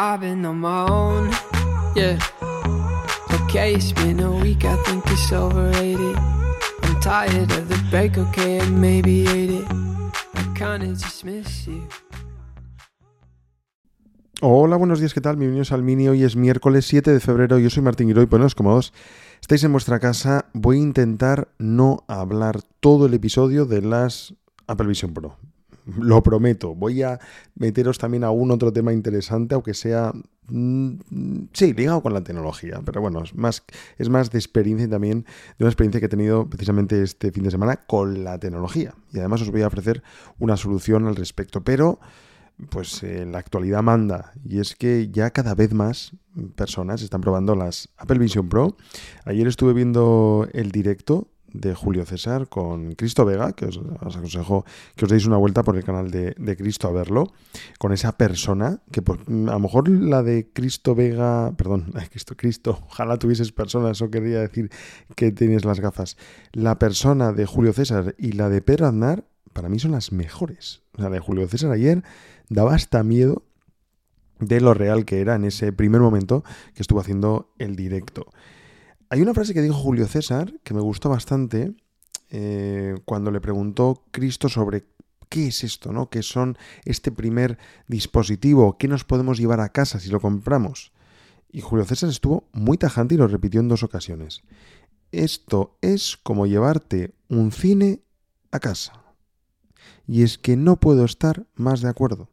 I've been on my own, yeah. Okay, it's been a week. I think it's overrated. I'm tired of the break. Okay, and maybe hate it. I kinda just miss you. Hola, buenos días, ¿qué tal? Bienvenidos al Mini. Hoy es miércoles 7 de febrero. Yo soy Martín Giroy. Poneos cómodos. Estáis en vuestra casa. Voy a intentar no hablar todo el episodio de las Apple Vision Pro. Lo prometo. Voy a meteros también a un otro tema interesante, aunque sea. mm, sí, ligado con la tecnología. Pero bueno, es más, es más de experiencia también de una experiencia que he tenido precisamente este fin de semana con la tecnología. Y además os voy a ofrecer una solución al respecto. Pero pues eh, la actualidad manda y es que ya cada vez más personas están probando las Apple Vision Pro. Ayer estuve viendo el directo de Julio César con Cristo Vega, que os, os aconsejo que os deis una vuelta por el canal de, de Cristo a verlo, con esa persona que pues, a lo mejor la de Cristo Vega, perdón, Cristo, Cristo, ojalá tuvieses persona, eso quería decir que tienes las gafas. La persona de Julio César y la de Pedro Aznar, para mí son las mejores. La de Julio César ayer daba hasta miedo de lo real que era en ese primer momento que estuvo haciendo el directo. Hay una frase que dijo Julio César que me gustó bastante eh, cuando le preguntó Cristo sobre qué es esto, ¿no? ¿Qué son este primer dispositivo? ¿Qué nos podemos llevar a casa si lo compramos? Y Julio César estuvo muy tajante y lo repitió en dos ocasiones. Esto es como llevarte un cine a casa. Y es que no puedo estar más de acuerdo.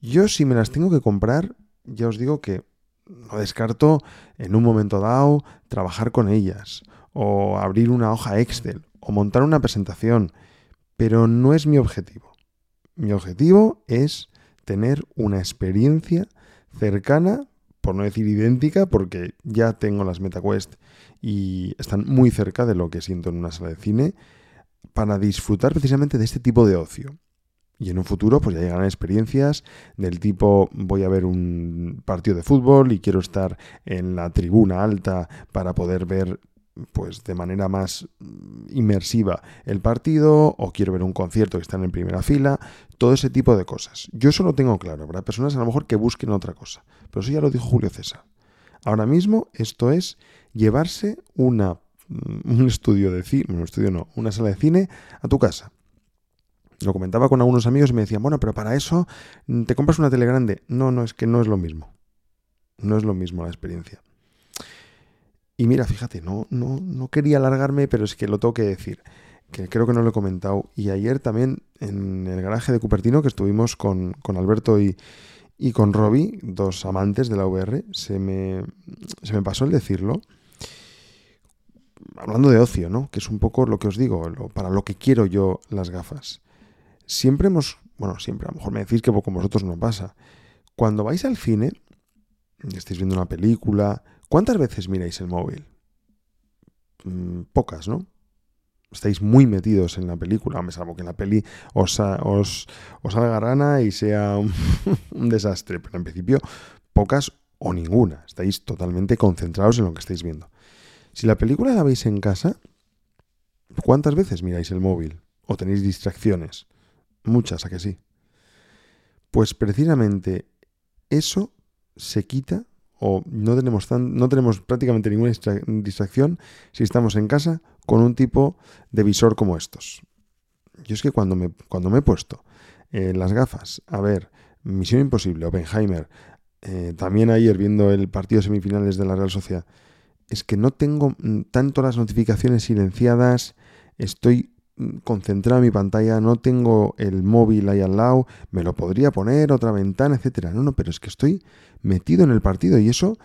Yo si me las tengo que comprar, ya os digo que no descarto en un momento dado trabajar con ellas, o abrir una hoja Excel, o montar una presentación, pero no es mi objetivo. Mi objetivo es tener una experiencia cercana, por no decir idéntica, porque ya tengo las MetaQuest y están muy cerca de lo que siento en una sala de cine, para disfrutar precisamente de este tipo de ocio. Y en un futuro, pues ya llegarán experiencias del tipo voy a ver un partido de fútbol y quiero estar en la tribuna alta para poder ver pues de manera más inmersiva el partido o quiero ver un concierto que están en primera fila, todo ese tipo de cosas. Yo eso lo tengo claro, habrá personas a lo mejor que busquen otra cosa, pero eso ya lo dijo Julio César. Ahora mismo esto es llevarse una, un estudio de cine, un estudio no, una sala de cine a tu casa. Lo comentaba con algunos amigos y me decían, bueno, pero para eso mm, te compras una tele grande. No, no, es que no es lo mismo. No es lo mismo la experiencia. Y mira, fíjate, no, no, no quería alargarme, pero es que lo tengo que decir, que creo que no lo he comentado. Y ayer también en el garaje de Cupertino, que estuvimos con, con Alberto y, y con Robbie, dos amantes de la VR, se me, se me pasó el decirlo. Hablando de ocio, ¿no? Que es un poco lo que os digo, para lo que quiero yo las gafas. Siempre hemos, bueno, siempre, a lo mejor me decís que con vosotros no pasa. Cuando vais al cine, estáis viendo una película, ¿cuántas veces miráis el móvil? Mm, pocas, ¿no? Estáis muy metidos en la película, me salvo que la peli os, os, os salga rana y sea un, un desastre, pero en principio pocas o ninguna. Estáis totalmente concentrados en lo que estáis viendo. Si la película la veis en casa, ¿cuántas veces miráis el móvil? ¿O tenéis distracciones? Muchas, ¿a que sí? Pues precisamente eso se quita o no tenemos, tan, no tenemos prácticamente ninguna distra- distracción si estamos en casa con un tipo de visor como estos. Yo es que cuando me, cuando me he puesto eh, las gafas a ver Misión Imposible, Oppenheimer, eh, también ayer viendo el partido semifinales de la Real Sociedad, es que no tengo mm, tanto las notificaciones silenciadas, estoy concentrado en mi pantalla, no tengo el móvil ahí al lado, me lo podría poner, otra ventana, etcétera. No, no, pero es que estoy metido en el partido y eso,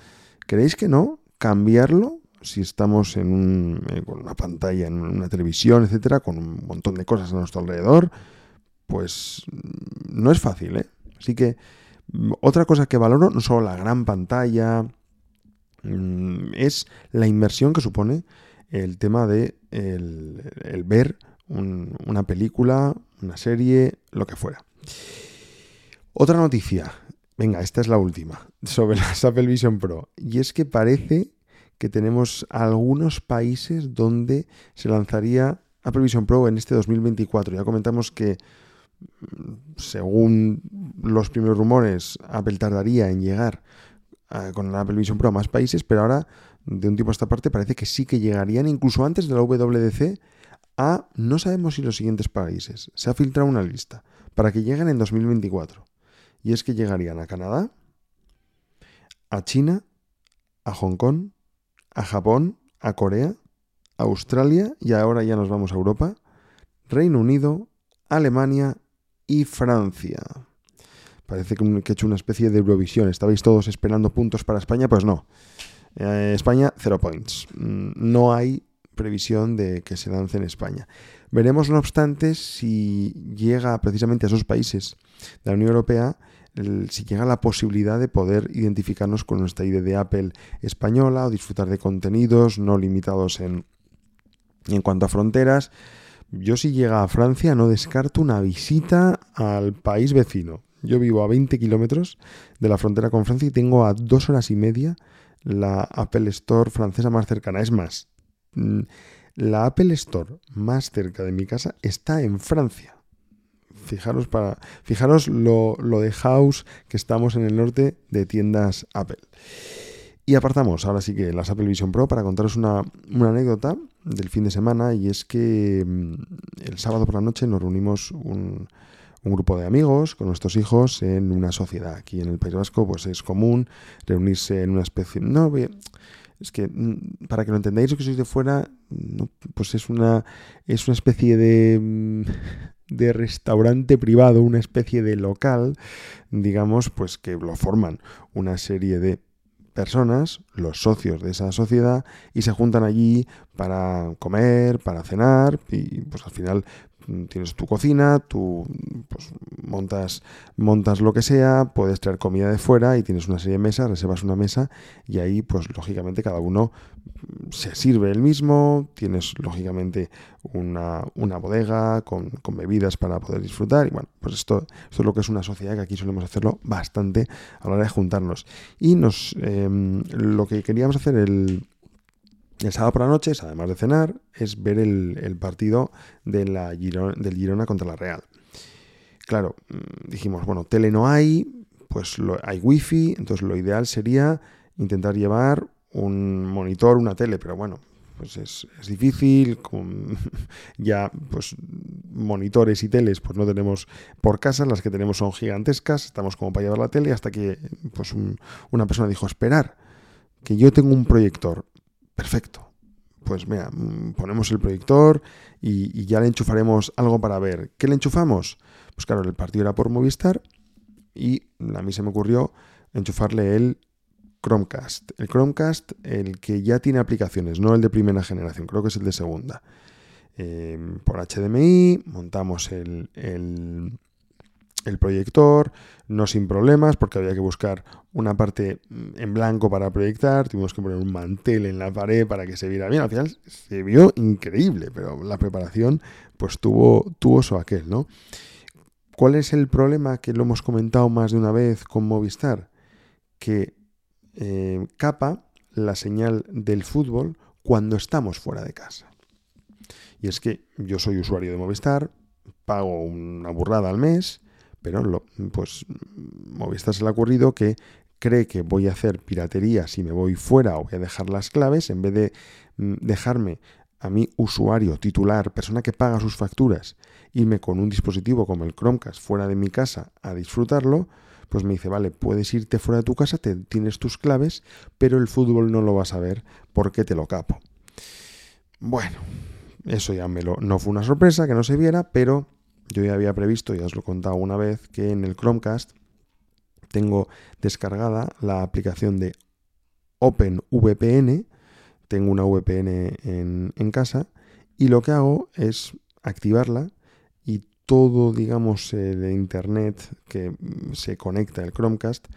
¿creéis que no? Cambiarlo si estamos en un, eh, con una pantalla, en una televisión, etcétera, con un montón de cosas a nuestro alrededor, pues mm, no es fácil, ¿eh? Así que Otra cosa que valoro, no solo la gran pantalla, mm, es la inversión que supone el tema de el, ver una película, una serie, lo que fuera. Otra noticia, venga, esta es la última, sobre las Apple Vision Pro. Y es que parece que tenemos algunos países donde se lanzaría Apple Vision Pro en este 2024. Ya comentamos que mm, según los primeros rumores, Apple tardaría en llegar eh, con el Apple Vision Pro a más países, pero ahora, de un tiempo a esta parte, parece que sí que llegarían, incluso antes de la WWDC, no sabemos si los siguientes países. Se ha filtrado una lista para que lleguen en 2024. Y es que llegarían a Canadá, a China, a Hong Kong, a Japón, a Corea, a Australia y ahora ya nos vamos a Europa, Reino Unido, Alemania y Francia. Parece que he hecho una especie de Eurovisión. ¿Estabais todos esperando puntos para España? Pues no. Eh, España, cero points. Mm, no hay previsión de que se lance en España. Veremos, no obstante, si llega precisamente a esos países de la Unión Europea, si llega la posibilidad de poder identificarnos con nuestra ID de Apple española o disfrutar de contenidos no limitados en, en cuanto a fronteras. Yo si llega a Francia no descarto una visita al país vecino. Yo vivo a 20 kilómetros de la frontera con Francia y tengo a dos horas y media la Apple Store francesa más cercana. Es más, la Apple Store más cerca de mi casa está en Francia. Fijaros, para, fijaros lo, de house que estamos en el norte de tiendas Apple. Y apartamos ahora sí que las Apple Vision Pro para contaros una, anécdota del fin de semana y es que mm, el sábado por la noche nos reunimos un, un, grupo de amigos con nuestros hijos en una sociedad. Aquí en el País Vasco pues es común reunirse en una especie... No, es que mm, para que lo entendáis, que sois de fuera, pues es una, es una especie de, mm, de restaurante privado, una especie de local, digamos, pues que lo forman una serie de personas, los socios de esa sociedad, y se juntan allí para comer, para cenar, y pues al final Mm, tienes tu cocina, tú pues, montas, montas lo que sea, puedes traer comida de fuera y tienes una serie de mesas, reservas una mesa y ahí pues lógicamente cada uno mm, se sirve el mismo, tienes lógicamente una, bodega con, bebidas para poder disfrutar y bueno, pues esto, esto es lo que es una sociedad que aquí solemos hacerlo bastante a la hora de juntarnos. Y nos em, lo que queríamos hacer el, el sábado por la noche, además de cenar, es ver el, partido de la del Girona contra la Real. Claro, mm, dijimos, bueno, tele no hay, pues hay wifi, entonces lo ideal sería intentar llevar un monitor, una tele, pero bueno, pues es, difícil, con ya pues monitores y teles pues no tenemos por casa, las que tenemos son gigantescas, estamos como para llevar la tele hasta que pues una persona dijo, esperar, que yo tengo un proyector, Perfecto. Pues mira, mm, ponemos el proyector y, ya le enchufaremos algo para ver. ¿Qué le enchufamos? Pues claro, el partido era por Movistar y a mí se me ocurrió enchufarle el Chromecast. El Chromecast, el que ya tiene aplicaciones, no el de primera generación, creo que es el de segunda. Em, por HDMI, montamos el, el proyector, no sin problemas, porque había que buscar una parte mm, en blanco para proyectar, tuvimos que poner un mantel en la pared para que se viera bien. Al final se vio increíble, pero la preparación pues tuvo, tuvo su aquel, ¿no? ¿Cuál es el problema que lo hemos comentado más de una vez con Movistar? Que eh, capa la señal del fútbol cuando estamos fuera de casa. Y es que yo soy usuario de Movistar, pago una burrada al mes, pero lo, pues Movistar se ha ocurrido que cree que voy a hacer piratería si me voy fuera o voy a dejar las claves, en vez de mm, dejarme a mi usuario titular, persona que paga sus facturas, irme con un dispositivo como el Chromecast fuera de mi casa a disfrutarlo, pues me dice, vale, puedes irte fuera de tu casa, te, tienes tus claves, pero el fútbol no lo vas a ver porque te lo capo. Bueno, eso ya me lo, no fue una sorpresa que no se viera, pero yo ya había previsto, ya os lo he contado una vez, que en el Chromecast tengo descargada la aplicación de OpenVPN. Tengo una VPN en, casa y lo que hago es activarla y todo, digamos, el internet que se conecta el Chromecast,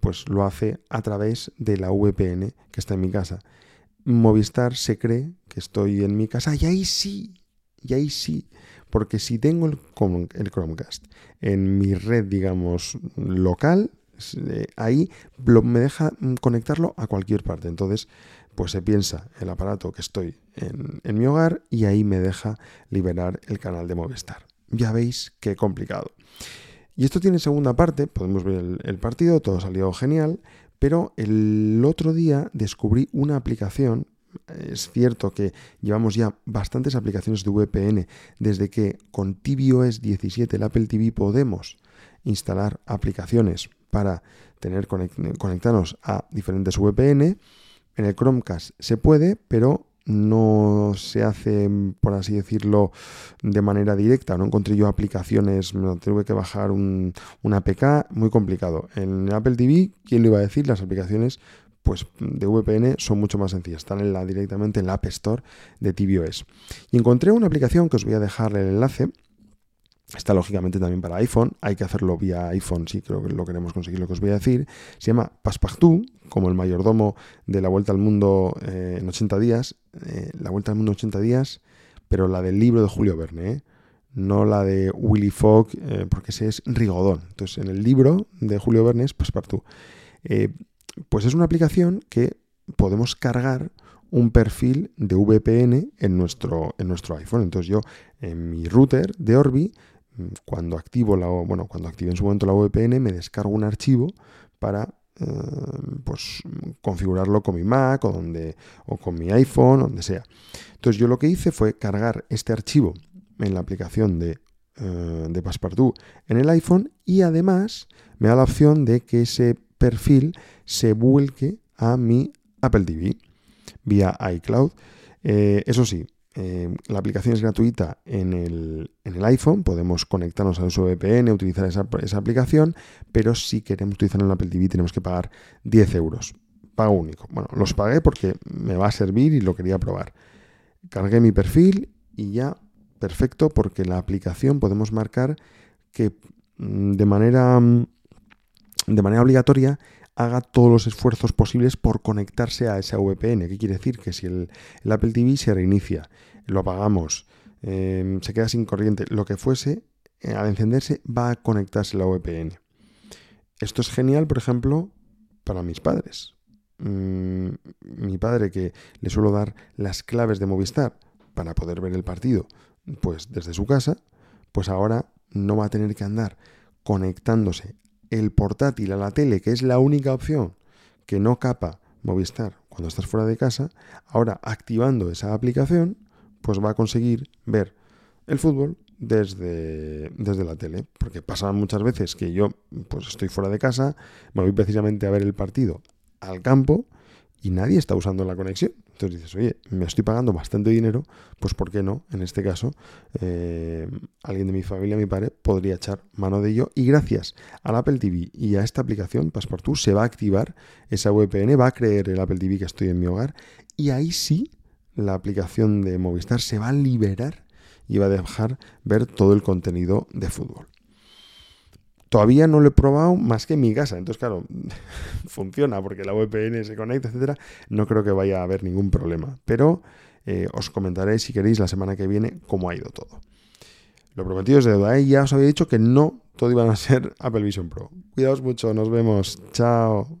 pues lo hace a través de la VPN que está en mi casa. Movistar se cree que estoy en mi casa y ahí sí, y ahí sí, porque si tengo el, el Chromecast en mi red, digamos, local, eh, ahí me deja conectarlo a cualquier parte. Entonces, pues se piensa el aparato que estoy en, en mi hogar y ahí me deja liberar el canal de Movistar. Ya veis qué complicado. Y esto tiene segunda parte, podemos ver el, partido, todo salió genial, pero el otro día descubrí una aplicación es cierto que llevamos ya bastantes aplicaciones de VPN desde que con tvOS 17 el Apple TV podemos instalar aplicaciones para tener conectarnos a diferentes VPN. En el Chromecast se puede, pero no se hace, por así decirlo, de manera directa. No encontré yo aplicaciones, me tuve que bajar un, APK, muy complicado. En Apple TV, ¿quién lo iba a decir? Las aplicaciones pues de VPN son mucho más sencillas, están en la, directamente en la App Store de tvOS. Y encontré una aplicación que os voy a dejar el enlace, Está lógicamente también para iPhone, hay que hacerlo vía iPhone si creo que lo queremos conseguir, lo que os voy a decir. Se llama Passepartout, como el mayordomo de la Vuelta al Mundo eh, en 80 días. Eh, la Vuelta al Mundo en 80 días, pero la del libro de Julio Verne, ¿eh? no la de Willy Fogg, porque ese es Rigodón. Entonces, en el libro de Julio Verne es Passepartout. Pues es una aplicación que podemos cargar un perfil de VPN en nuestro, en nuestro iPhone. Entonces yo en mi router de Orbi cuando activo la, bueno, cuando active en su momento la VPN, me descargo un archivo para eh, pues, configurarlo con mi Mac o, donde, o con mi iPhone, donde sea. Entonces yo lo que hice fue cargar este archivo en la aplicación de, eh, de Passepartout en el iPhone y además me da la opción de que ese perfil se vuelque a mi Apple TV vía iCloud. Eh, eso sí, eh, la aplicación es gratuita en el, iPhone, podemos conectarnos a su VPN, utilizar esa, aplicación, pero si queremos utilizarla en Apple TV tenemos que pagar 10 euros. Pago único. Bueno, los pagué porque me va a servir y lo quería probar. Cargué mi perfil y ya perfecto porque la aplicación podemos marcar que mm, de manera, mm, de manera obligatoria haga todos los esfuerzos posibles por conectarse a esa VPN. ¿Qué quiere decir? Que si el, Apple TV se reinicia, lo apagamos, em, se queda sin corriente, lo que fuese, eh, al encenderse va a conectarse la VPN. Esto es genial, por ejemplo, para mis padres. Mm, mi padre que le suelo dar las claves de Movistar para poder ver el partido, pues desde su casa, pues ahora no va a tener que andar conectándose el portátil a la tele, que es la única opción que no capa Movistar cuando estás fuera de casa, ahora activando esa aplicación, pues va a conseguir ver el fútbol desde, desde la tele. Porque pasa muchas veces que yo pues estoy fuera de casa, me voy precisamente a ver el partido al campo y nadie está usando la conexión. Entonces dices, oye, me estoy pagando bastante dinero, pues ¿por qué no? En este caso, eh, alguien de mi familia, mi padre, podría echar mano de ello. Y gracias al Apple TV y a esta aplicación, Passepartout, se va a activar esa VPN, va a creer el Apple TV que estoy en mi hogar. Y ahí sí, la aplicación de Movistar se va a liberar y va a dejar ver todo el contenido de fútbol. Todavía no lo he probado más que en mi casa. Entonces, claro, funciona porque la VPN se conecta, etcétera. No creo que vaya a haber ningún problema. Pero eh, os comentaré, si queréis, la semana que viene cómo ha ido todo. Lo prometido es deuda. ¿eh? Ya os había dicho que no todo iban a ser Apple Vision Pro. Cuidaos mucho, nos vemos. Chao.